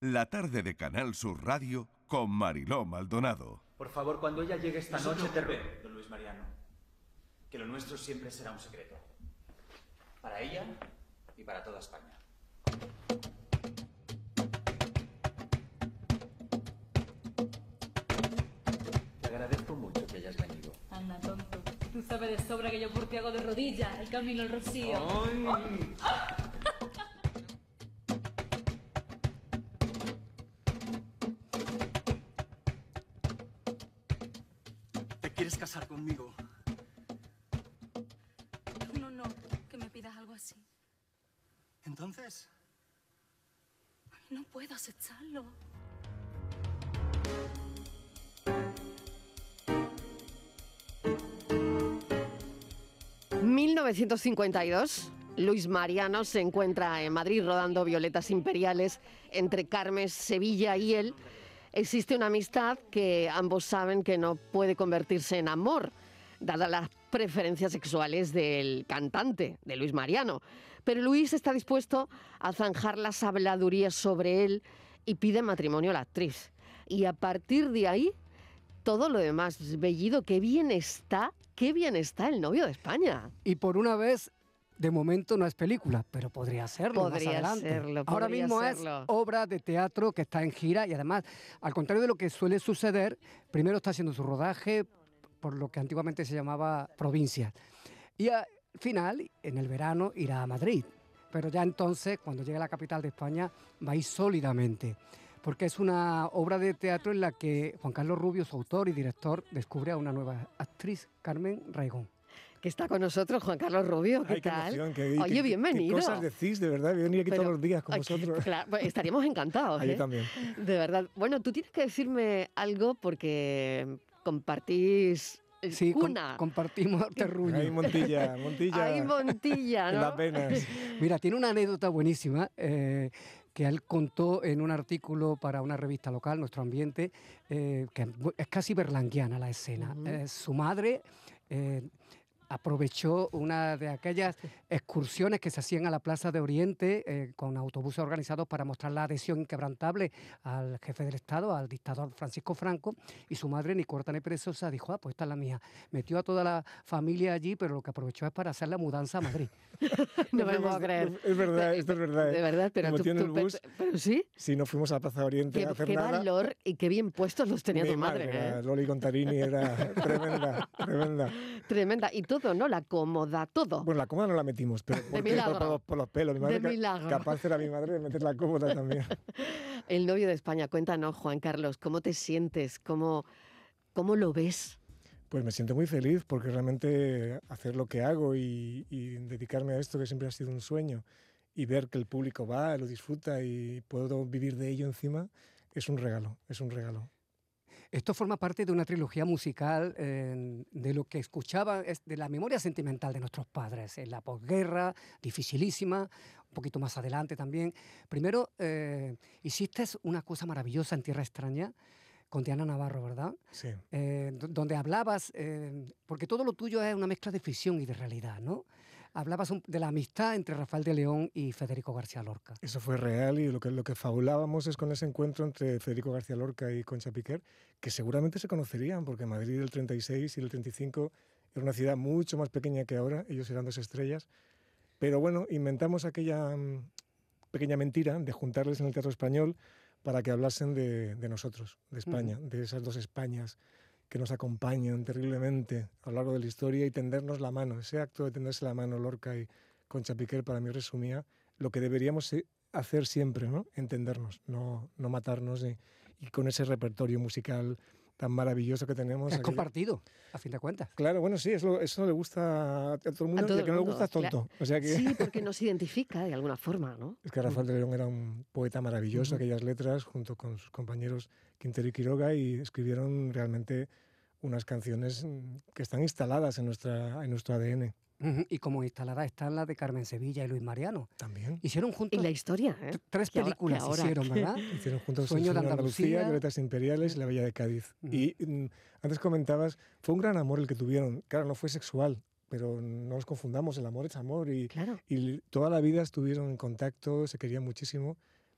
La tarde de Canal Sur Radio con Mariló Maldonado. Por favor, cuando ella llegue esta noche, te ruego. don Luis Mariano, que lo nuestro siempre será un secreto. Para ella y para toda España. Te agradezco mucho que hayas venido. Anda, tonto. Tú sabes de sobra que yo por ti hago de rodillas el camino al rocío. ¿Te quieres casar conmigo? No, no, que me pidas algo así. Entonces, No puedo aceptarlo. 1952, Luis Mariano se encuentra en Madrid rodando Violetas Imperiales entre Carmes, Sevilla y él. Existe una amistad que ambos saben que no puede convertirse en amor, dadas las preferencias sexuales del cantante, de Luis Mariano. Pero Luis está dispuesto a zanjar las habladurías sobre él y pide matrimonio a la actriz. Y a partir de ahí, todo lo demás, Bellido, qué bien está, qué bien está el novio de España. Y por una vez, de momento no es película, pero podría serlo más Podría adelante. serlo, Ahora mismo serlo. es obra de teatro que está en gira y además, al contrario de lo que suele suceder, primero está haciendo su rodaje por lo que antiguamente se llamaba provincia. Y al final, en el verano, irá a Madrid. Pero ya entonces, cuando llegue a la capital de España, va a ir sólidamente. Porque es una obra de teatro en la que Juan Carlos Rubio, su autor y director, descubre a una nueva actriz, Carmen Raigón. Que está con nosotros Juan Carlos Rubio, ¿qué Ay, qué tal? emoción, qué- Oye, qué- bienvenido. Qué cosas decís, de verdad. Voy a venir aquí Pero- todos los días con vosotros. claro, pues estaríamos encantados. Yo ¿eh? también. De verdad. Bueno, tú tienes que decirme algo porque compartís eh, Sí, com- cuna. compartimos terruño. Ahí Montilla, Montilla. Hay Montilla, las venas. Mira, tiene una anécdota buenísima eh, que él contó en un artículo para una revista local, Nuestro Ambiente, eh, que es casi berlanguiana la escena. Eh, su madre eh, aprovechó una de aquellas excursiones que se hacían a la Plaza de Oriente eh, con autobuses organizados para mostrar la adhesión inquebrantable al jefe del Estado, al dictador Francisco Franco, y su madre, ni corta ni perezosa, dijo, ah, pues esta es la mía. Metió a toda la familia allí, pero lo que aprovechó es para hacer la mudanza a Madrid. No me puedo creer. Es verdad, esto es verdad. De verdad, pero Como tú, tú- el bus, pero, pero sí. si no fuimos a Plaza Oriente Qué, a hacer qué nada. valor y qué bien puestos los tenía mi tu madre. era ¿eh? Loli Contarini era tremenda, tremenda. Tremenda. Y todo, ¿no? La cómoda, todo. Bueno, la cómoda no la metimos, pero por, por los, por los pelos. Mi madre De milagro. capaz era mi madre de meter la cómoda también. El novio de España, cuéntanos, Juan Carlos, ¿cómo te sientes? ¿Cómo, cómo lo ves? Pues me siento muy feliz porque realmente hacer lo que hago y, y dedicarme a esto que siempre ha sido un sueño y ver que el público va, lo disfruta y puedo vivir de ello encima es un regalo, es un regalo. Esto forma parte de una trilogía musical eh, de lo que escuchaba, es de la memoria sentimental de nuestros padres, en la posguerra, dificilísima, un poquito más adelante también. Primero, eh, hiciste una cosa maravillosa en Tierra Extraña con Diana Navarro, ¿verdad? Sí. Eh, do- donde hablabas, eh, porque todo lo tuyo es una mezcla de ficción y de realidad, ¿no? Hablabas de la amistad entre Rafael de León y Federico García Lorca. Eso fue real y lo que, lo que fabulábamos es con ese encuentro entre Federico García Lorca y Concha Piquer, que seguramente se conocerían, porque Madrid del 36 y el 35 era una ciudad mucho más pequeña que ahora, ellos eran dos estrellas. Pero bueno, inventamos aquella mm, pequeña mentira de juntarles en el Teatro Español para que hablasen de, de nosotros, de España, de esas dos Españas que nos acompañan terriblemente a lo largo de la historia y tendernos la mano. Ese acto de tenderse la mano Lorca y Concha Piquer para mí resumía lo que deberíamos eh, hacer siempre, ¿no? Entendernos, no, no matarnos y, y con ese repertorio musical tan maravilloso que tenemos. Es aquello- compartido, a fin de cuentas. Claro, bueno, sí, eso, eso le gusta a todo el mundo todo el que no le gusta es tonto. claro. O sea que Sí, porque nos identifica de alguna forma, ¿no? es que Rafael de León era un poeta maravilloso, aquellas letras, junto con sus compañeros Quintero y Quiroga, y escribieron realmente unas canciones mm, que están instaladas en, nuestra, en nuestro ADN. Ujú, Y como instalada están las de Carmen Sevilla y Luis Mariano. También. Hicieron Y juntos la historia, ¿eh? t- tres Que ahora- películas, ahora- hicieron, ¿verdad? Hicieron juntos Sueño de Andalucía. Violetas Imperiales y La Bella de Cádiz. Y mm, antes comentabas, fue un gran amor el que tuvieron. Claro, no fue sexual, pero no nos confundamos, el amor es amor y, Claro. y toda la vida estuvieron en contacto, se querían muchísimo,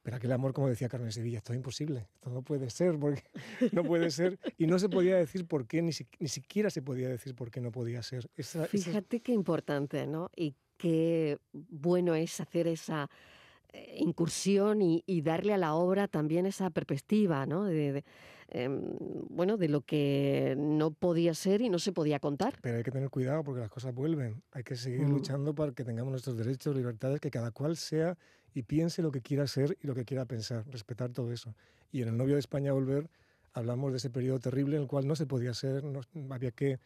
Pero aquel amor, como decía Carmen Sevilla, esto es imposible, esto no puede ser, porque no puede ser. Y no se podía decir por qué, ni, si- ni siquiera se podía decir por qué no podía ser. Esa- esa- Fíjate qué importante, ¿no? Y qué bueno es hacer esa eh, incursión y, y darle a la obra también esa perspectiva, ¿no? De, de, em, bueno, de lo que no podía ser y no se podía contar. Pero hay que tener cuidado porque las cosas vuelven. Hay que seguir Mm. luchando para que tengamos nuestros derechos, libertades, que cada cual sea y piense lo que quiera ser y lo que quiera pensar. Respetar todo eso. Y en El novio de España volver hablamos de ese periodo terrible en el cual no se podía ser, no- había que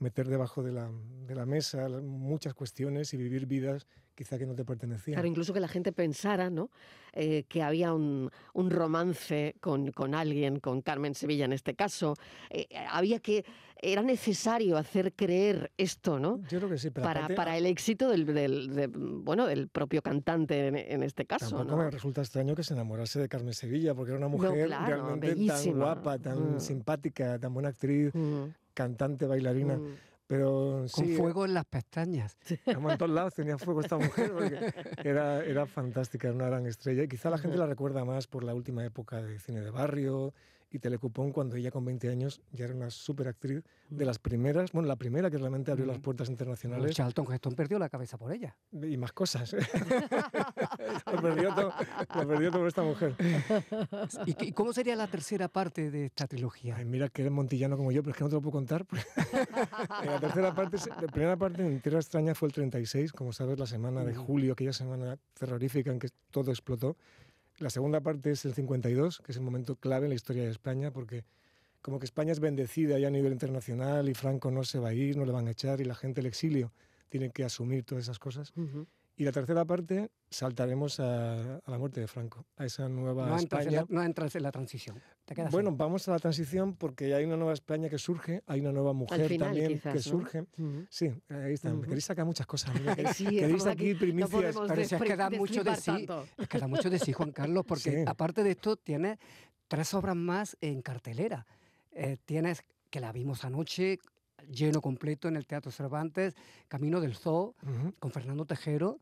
meter debajo de la, de la mesa muchas cuestiones y vivir vidas quizá que no te pertenecían. Claro, incluso que la gente pensara, ¿no? Eh, que había un, un romance con, con alguien, con Carmen Sevilla en este caso. Eh, había que, era necesario hacer creer esto, ¿no? Yo creo que sí, pero Para, aparte, para el éxito del, del- de- bueno, del propio cantante en, en este caso, Tampoco ¿no? me resulta extraño que se enamorase de Carmen Sevilla, porque era una No, mujer claro, realmente tan guapa, tan Mm. simpática, tan buena actriz, Mm, cantante, bailarina. mm. Pero Con sí, fuego en las pestañas. en todos lados tenía fuego esta mujer, porque era, era fantástica, era una gran estrella. Y quizá la gente la recuerda más por la última época de cine de barrio y Telecupón, cuando ella con 20 años ya era una súper actriz de las primeras, bueno, la primera que realmente abrió las Mm. puertas internacionales Charlton Heston perdió la cabeza por ella. y más cosas. lo, perdió todo, lo perdió todo esta mujer. ¿Y, cómo sería la tercera parte de esta trilogía? Ay, mira que eres montillano como yo, pero es que no te lo puedo contar. En la tercera parte, la primera parte en Tierra Extraña fue el 36, como sabes, la semana de Ujú. julio, aquella semana terrorífica en que todo explotó. La segunda parte es el 52, que es el momento clave en la historia de España, porque como que España es bendecida ya a nivel internacional y Franco no se va a ir, no le van a echar y la gente del exilio tiene que asumir todas esas cosas. Y la tercera parte saltaremos a, a la muerte de Franco, a esa nueva No en España. la, no entras en la transición. Te quedas Bueno, ahí. vamos a la transición porque hay una nueva España que surge, hay una nueva mujer final, también quizás, que ¿no? surge. Sí, ahí está. Queréis sacar muchas cosas. ¿no? Queréis, Sí, queréis estamos aquí no primicias. Pero si es que da mucho de sí. Es que da mucho de sí, Juan Carlos, porque Sí. aparte de esto, tienes tres obras más en cartelera. Eh, tienes, que la vimos anoche, lleno completo en el Teatro Cervantes, Camino del Zoo, con Fernando Tejero,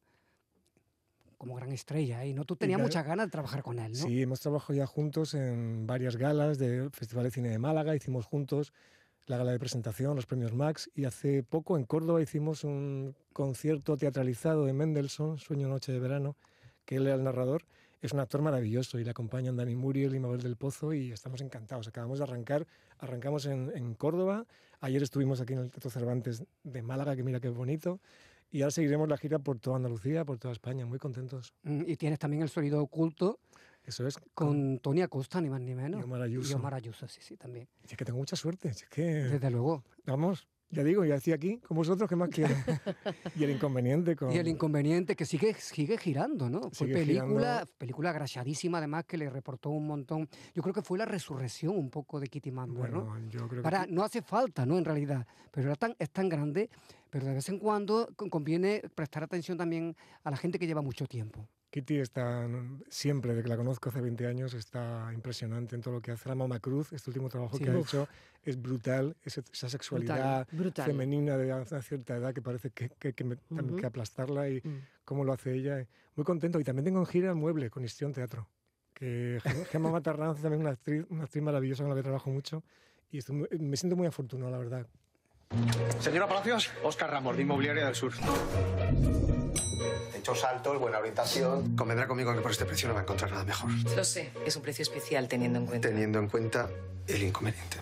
como gran estrella. Y ¿no? tú tenías muchas ganas de trabajar con él, ¿no? Sí, hemos trabajado ya juntos en varias galas del Festival de Cine de Málaga. Hicimos juntos la gala de presentación, los premios Max. Y hace poco en Córdoba hicimos un concierto teatralizado de Mendelssohn, Sueño Noche de Verano, que él era el narrador. Es un actor maravilloso y le acompañan Dani Muriel y Mabel del Pozo y estamos encantados. Acabamos de arrancar, arrancamos en, en Córdoba, ayer estuvimos aquí en el Teatro Cervantes de Málaga, que mira qué bonito, y ahora seguiremos la gira por toda Andalucía, por toda España, muy contentos. Mm, Y tienes también el sonido oculto Eso es. con Tony Acosta, ni más ni menos. Y Omar Ayuso. Y Omar Ayuso, sí, sí, también. Si Es que tengo mucha suerte, es que... Desde luego. Vamos, ya digo, ya estoy aquí con vosotros, ¿qué más quieren? y el inconveniente con... Y el inconveniente que sigue, sigue girando, ¿no? Fue película, girando. película agrachadísima, además, que le reportó un montón. Yo creo que fue la resurrección un poco de Kitty Manber, ¿no? Bueno, yo creo que... Para, no hace falta, ¿no? En realidad, pero era tan, es tan grande, pero de vez en cuando con- conviene prestar atención también a la gente que lleva mucho tiempo. Kitty está, siempre, desde que la conozco hace 20 años, está impresionante en todo lo que hace. La Mama Cruz, este último trabajo Sí. que ha hecho, es brutal, ese- esa sexualidad brutal. femenina de una cierta edad que parece que, que, que me- Ujú. que aplastarla y Mm. cómo lo hace ella. eh, Muy contento. Y también tengo en gira el mueble con Histrión Teatro, que Gem- Gemma Matarranz también una actriz, una actriz maravillosa con la que trabajo mucho y estoy muy- me siento muy afortunado, la verdad. Señora Palacios, Oscar Ramos, de Inmobiliaria del Sur. Techos altos, buena orientación. Convendrá conmigo que por este precio no va a encontrar nada mejor. Lo sé, es un precio especial teniendo en cuenta. Teniendo en cuenta el inconveniente.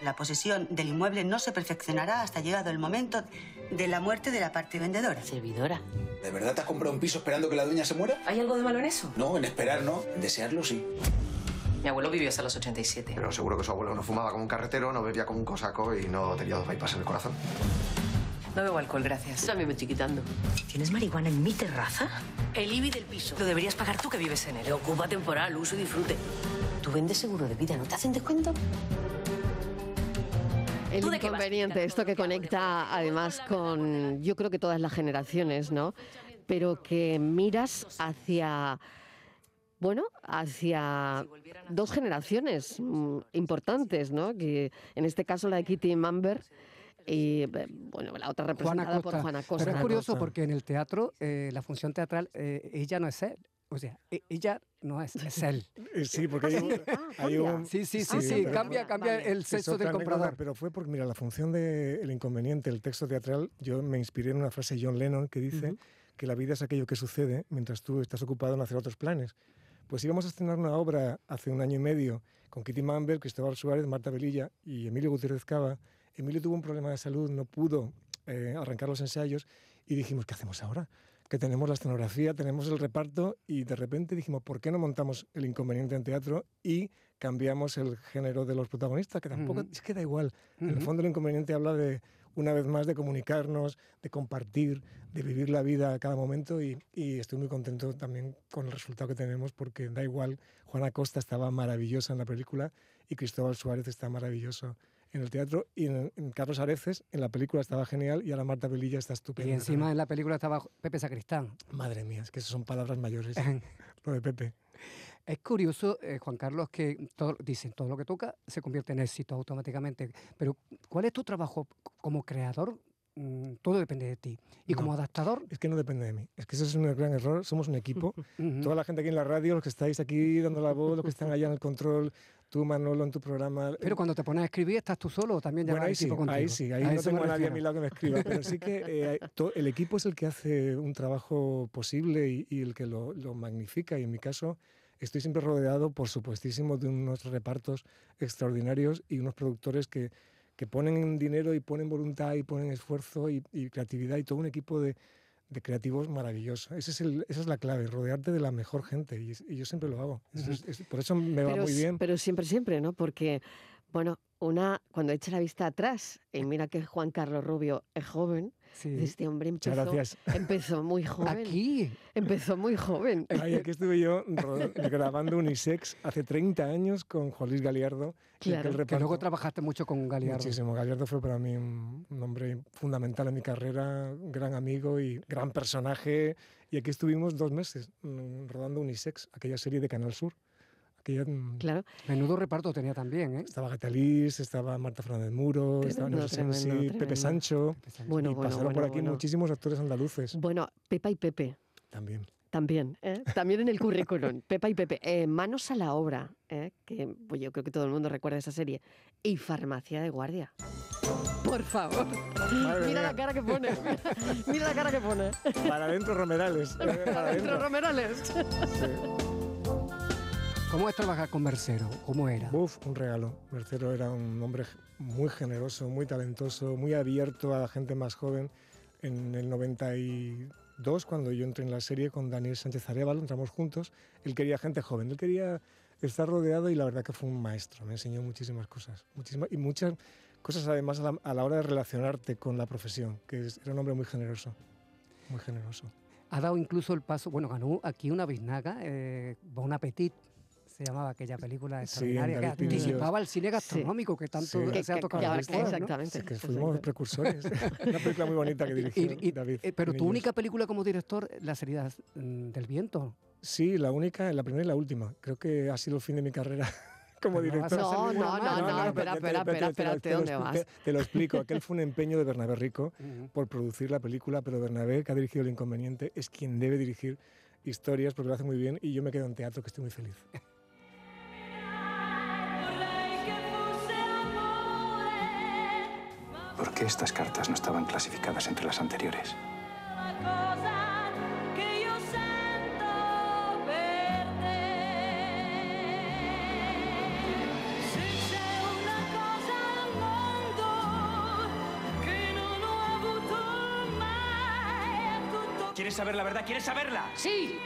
La posesión del inmueble no se perfeccionará hasta llegado el momento de la muerte de la parte vendedora. Servidora. ¿De verdad te has comprado un piso esperando que la dueña se muera? ¿Hay algo de malo en eso? No, en esperar no, en desearlo sí. Mi abuelo vivió hasta los 87. Pero seguro que su abuelo no fumaba como un carretero, no bebía como un cosaco y no tenía dos bypass en el corazón. No bebo alcohol, gracias. También me estoy quitando. ¿Tienes marihuana en mi terraza? El IBI del piso. Lo deberías pagar tú que vives en él. Ocupa temporal, uso y disfrute. ¿Tú vendes seguro de vida? ¿No te hacen descuento? El inconveniente, esto que conecta además con, yo creo que todas las generaciones, ¿no? Pero que miras hacia, bueno, hacia dos generaciones mm, importantes, ¿no? Que en este caso la de Kitty Mamber y eh, bueno, la otra representada Juana por Costa. Juana Costa. Pero es curioso porque en el teatro, eh, la función teatral, eh, ella no es él. O sea, e- ella no es, es él. Sí, porque hay, un- hay un... Sí, sí, sí, sí, pero- cambia, cambia el Es sexo del otra anécdota, comprador. Pero fue porque, mira, la función del inconveniente, el texto teatral, yo me inspiré en una frase de John Lennon que dice que la vida es aquello que sucede mientras tú estás ocupado en hacer otros planes. Pues íbamos a estrenar una obra hace un año y medio con Kitty Mamber, Cristóbal Suárez, Marta Velilla y Emilio Gutiérrez Cava. Emilio tuvo un problema de salud, no pudo eh, arrancar los ensayos y dijimos, ¿qué hacemos ahora? Que tenemos la escenografía, tenemos el reparto y de repente dijimos, ¿por qué no montamos el inconveniente en teatro y cambiamos el género de los protagonistas? Que tampoco, Ujú. es que da igual. En el fondo el inconveniente habla de, una vez más, de comunicarnos, de compartir, de vivir la vida a cada momento y, y estoy muy contento también con el resultado que tenemos porque da igual, Juana Costa estaba maravillosa en la película y Cristóbal Suárez está maravilloso en el teatro y en, en Carlos Areces en la película estaba genial y ahora Marta Velilla está estupenda. Y encima en la película estaba Pepe Sacristán. Madre mía, es que son palabras mayores, lo de Pepe. Es curioso, eh, Juan Carlos, que todo, dicen todo lo que toca se convierte en éxito automáticamente. Pero, ¿cuál es tu trabajo como creador? Mm, todo depende de ti. Y como No, adaptador, Es que no depende de mí. Es que eso es un gran error. Somos un equipo. Toda la gente aquí en la radio, los que estáis aquí dando la voz, los que están allá en el control, tú, Manolo, en tu programa. pero cuando te pones a escribir, ¿estás tú solo o también Bueno, ahí sí, equipo contigo? ahí sí, ahí A no tengo a nadie a mi lado que me escriba, pero sí que eh, el equipo es el que hace un trabajo posible y, y el que lo, lo magnifica. Y en mi caso, estoy siempre rodeado, por supuestísimo, de unos repartos extraordinarios y unos productores que, que ponen dinero y ponen voluntad y ponen esfuerzo y, y creatividad y todo un equipo de, de creativos maravilloso. Ese es el- esa es la clave, rodearte de la mejor gente y, y yo siempre lo hago. Eso es- es- por eso me va pero, muy bien. pero siempre, siempre, ¿no? Porque, bueno, una, cuando echa la vista atrás, y mira que Juan Carlos Rubio es joven, Sí. este hombre Muchas empezó, gracias. empezó muy joven. Aquí. Empezó muy joven. Ay, aquí estuve yo grabando Unisex hace 30 años con Juan Luis Galiardo. y Claro. Que luego trabajaste mucho con Galiardo. Muchísimo. Galiardo fue para mí un, un hombre fundamental en mi carrera, un gran amigo y gran personaje. Y aquí estuvimos dos meses mm, rodando Unisex, aquella serie de Canal Sur. Aquella, Claro. Menudo reparto tenía también, ¿eh? Estaba Gatalís, estaba Marta Fernández Muro, estaba Tremendo, Sensi, tremendo, Pepe. Sancho. Bueno, y bueno, pasaron por aquí bueno. muchísimos actores andaluces Bueno, Pepa y Pepe. también. También, ¿eh? también en el currículum. Pepa y Pepe. Eh, manos a la obra, ¿eh? que pues, yo creo que todo el mundo recuerda esa serie. Y Farmacia de Guardia. Por favor. Madre Mira mía. la cara que pone. Mira la cara que pone. Para adentro Romerales. Para Adentro adentro. Romerales. ¿Cómo es trabajar con Mercero? ¿Cómo era? Uf, un regalo. Mercero era un hombre muy generoso, muy talentoso, muy abierto a la gente más joven. En el 92, cuando yo entré en la serie con Daniel Sánchez Arevalo, entramos juntos, él quería gente joven, él quería estar rodeado y la verdad que fue un maestro, me enseñó muchísimas cosas. Muchísimas, y muchas cosas además a la, a la hora de relacionarte con la profesión, que es- era un hombre muy generoso, muy generoso. Ha dado incluso el paso, bueno, ganó aquí una biznaga, eh, Bon Appetit, se llamaba aquella película Sí, extraordinaria, que David Pinillos. anticipaba el cine gastronómico que tanto Sí. se ha Que- tocado que el foro, ¿no? exactamente. Es que fuimos precursores. Una película muy bonita que dirigió Y- y- David. eh, pero tu única película como director, La salida mm, del viento. Sí, la única, la primera y la última. Creo que ha sido el fin de mi carrera como no director. No, no, no, no, ¿no? espera, espera, espera, te- espera, te ¿de lo dónde vas? Te, te lo explico. Aquel fue un empeño de Bernabé Rico por producir la película, pero Bernabé, que ha dirigido El Inconveniente, es quien debe dirigir historias porque lo hace muy bien y yo me quedo en teatro, que estoy muy feliz. ¿Por qué estas cartas no estaban clasificadas entre las anteriores? ¿Quieres saber la verdad? ¿Quieres saberla? Sí.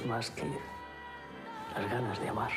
Es más que las ganas de amar.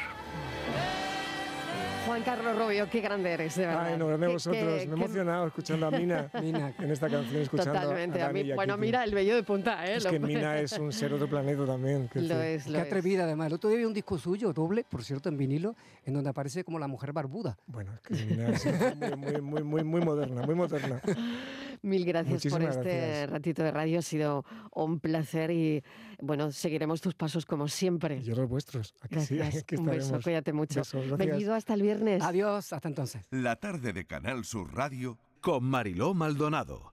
Juan Carlos Rubio, qué grande eres, de verdad. Ay, no, grande vosotros. qué- me he emocionado escuchando a Mina, Mina. en esta canción, escuchando Totalmente. a A mí, y a bueno, Kiki. mira, el vello de punta, ¿eh? Es Lo- que Mina es un ser otro planeta también. quiero Lo es, lo Qué es. atrevida además. El otro día vi un disco suyo, doble, por cierto, en vinilo, en donde aparece como la mujer barbuda. Bueno, es que Mina es muy, muy, muy, muy, muy moderna, muy moderna. Mil gracias por este gracias. ratito de radio. Ha sido un placer y, bueno, seguiremos tus pasos como siempre. Yo los vuestros. Aquí sí, Gracias. aquí un beso, cuídate mucho. Gracias. Bellido, hasta el viernes. Adiós, hasta entonces. La tarde de Canal Sur Radio Con Mariló Maldonado.